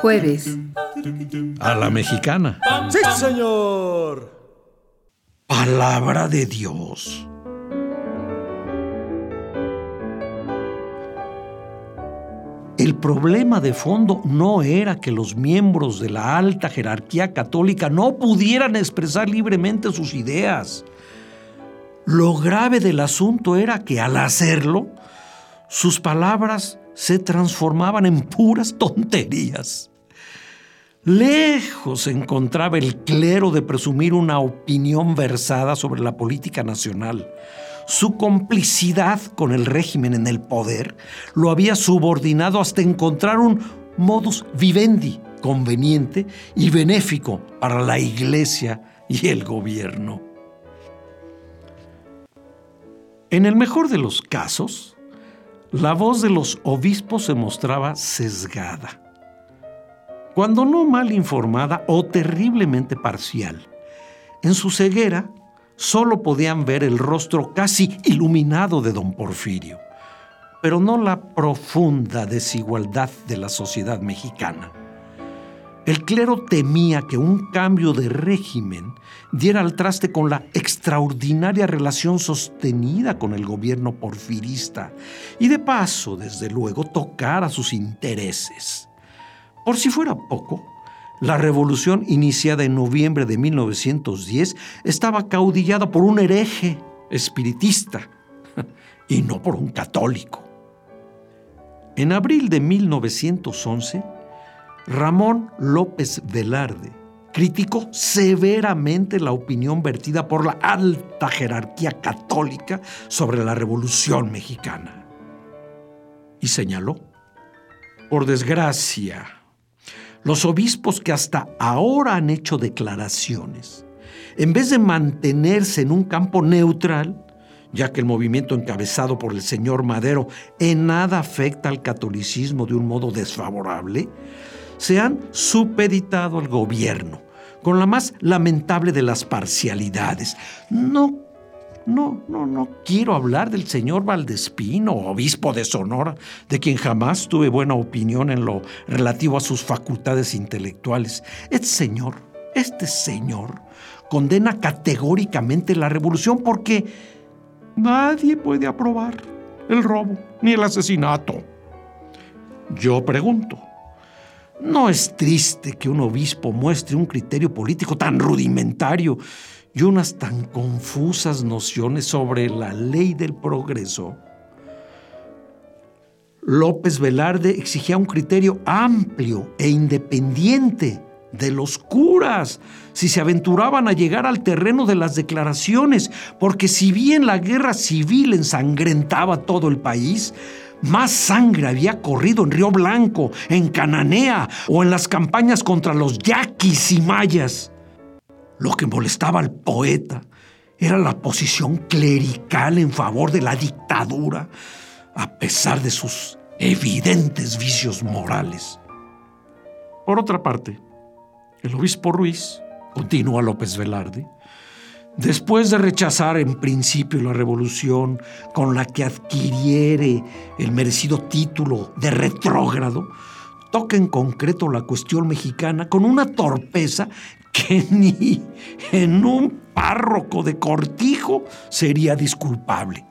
Jueves. A la mexicana. ¡Sí, señor! Palabra de Dios. El problema de fondo no era que los miembros de la alta jerarquía católica no pudieran expresar libremente sus ideas. Lo grave del asunto era que al hacerlo, sus palabras se transformaban en puras tonterías. Lejos encontraba el clero de presumir una opinión versada sobre la política nacional. Su complicidad con el régimen en el poder lo había subordinado hasta encontrar un modus vivendi conveniente y benéfico para la iglesia y el gobierno. En el mejor de los casos, la voz de los obispos se mostraba sesgada, cuando no mal informada o terriblemente parcial. En su ceguera, solo podían ver el rostro casi iluminado de don Porfirio, pero no la profunda desigualdad de la sociedad mexicana. El clero temía que un cambio de régimen diera al traste con la extraordinaria relación sostenida con el gobierno porfirista y de paso, desde luego, tocara sus intereses. Por si fuera poco, la revolución iniciada en noviembre de 1910 estaba caudillada por un hereje espiritista y no por un católico. En abril de 1911, Ramón López Velarde criticó severamente la opinión vertida por la alta jerarquía católica sobre la Revolución mexicana. Y señaló, por desgracia, los obispos que hasta ahora han hecho declaraciones, en vez de mantenerse en un campo neutral, ya que el movimiento encabezado por el señor Madero en nada afecta al catolicismo de un modo desfavorable, se han supeditado al gobierno, con la más lamentable de las parcialidades. No, no, no, no quiero hablar del señor Valdespino, obispo de Sonora, de quien jamás tuve buena opinión en lo relativo a sus facultades intelectuales. Este señor, este señor, condena categóricamente la revolución porque nadie puede aprobar el robo ni el asesinato. Yo pregunto, ¿No es triste que un obispo muestre un criterio político tan rudimentario y unas tan confusas nociones sobre la ley del progreso? López Velarde exigía un criterio amplio e independiente de los curas si se aventuraban a llegar al terreno de las declaraciones, porque si bien la guerra civil ensangrentaba todo el país, más sangre había corrido en Río Blanco, en Cananea o en las campañas contra los yaquis y mayas. Lo que molestaba al poeta era la posición clerical en favor de la dictadura, a pesar de sus evidentes vicios morales. Por otra parte, el obispo Ruiz, continúa López Velarde, Después de rechazar en principio la revolución con la que adquiriere el merecido título de retrógrado, toca en concreto la cuestión mexicana con una torpeza que ni en un párroco de cortijo sería disculpable.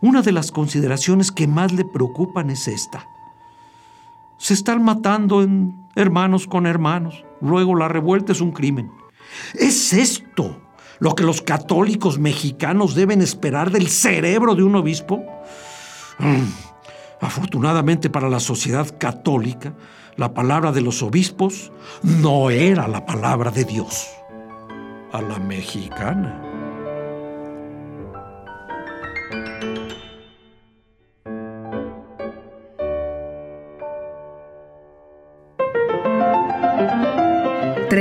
Una de las consideraciones que más le preocupan es esta. Se están matando en hermanos con hermanos. Luego la revuelta es un crimen. ¿Es esto lo que los católicos mexicanos deben esperar del cerebro de un obispo? Mm, afortunadamente para la sociedad católica, la palabra de los obispos no era la palabra de Dios. a la mexicana.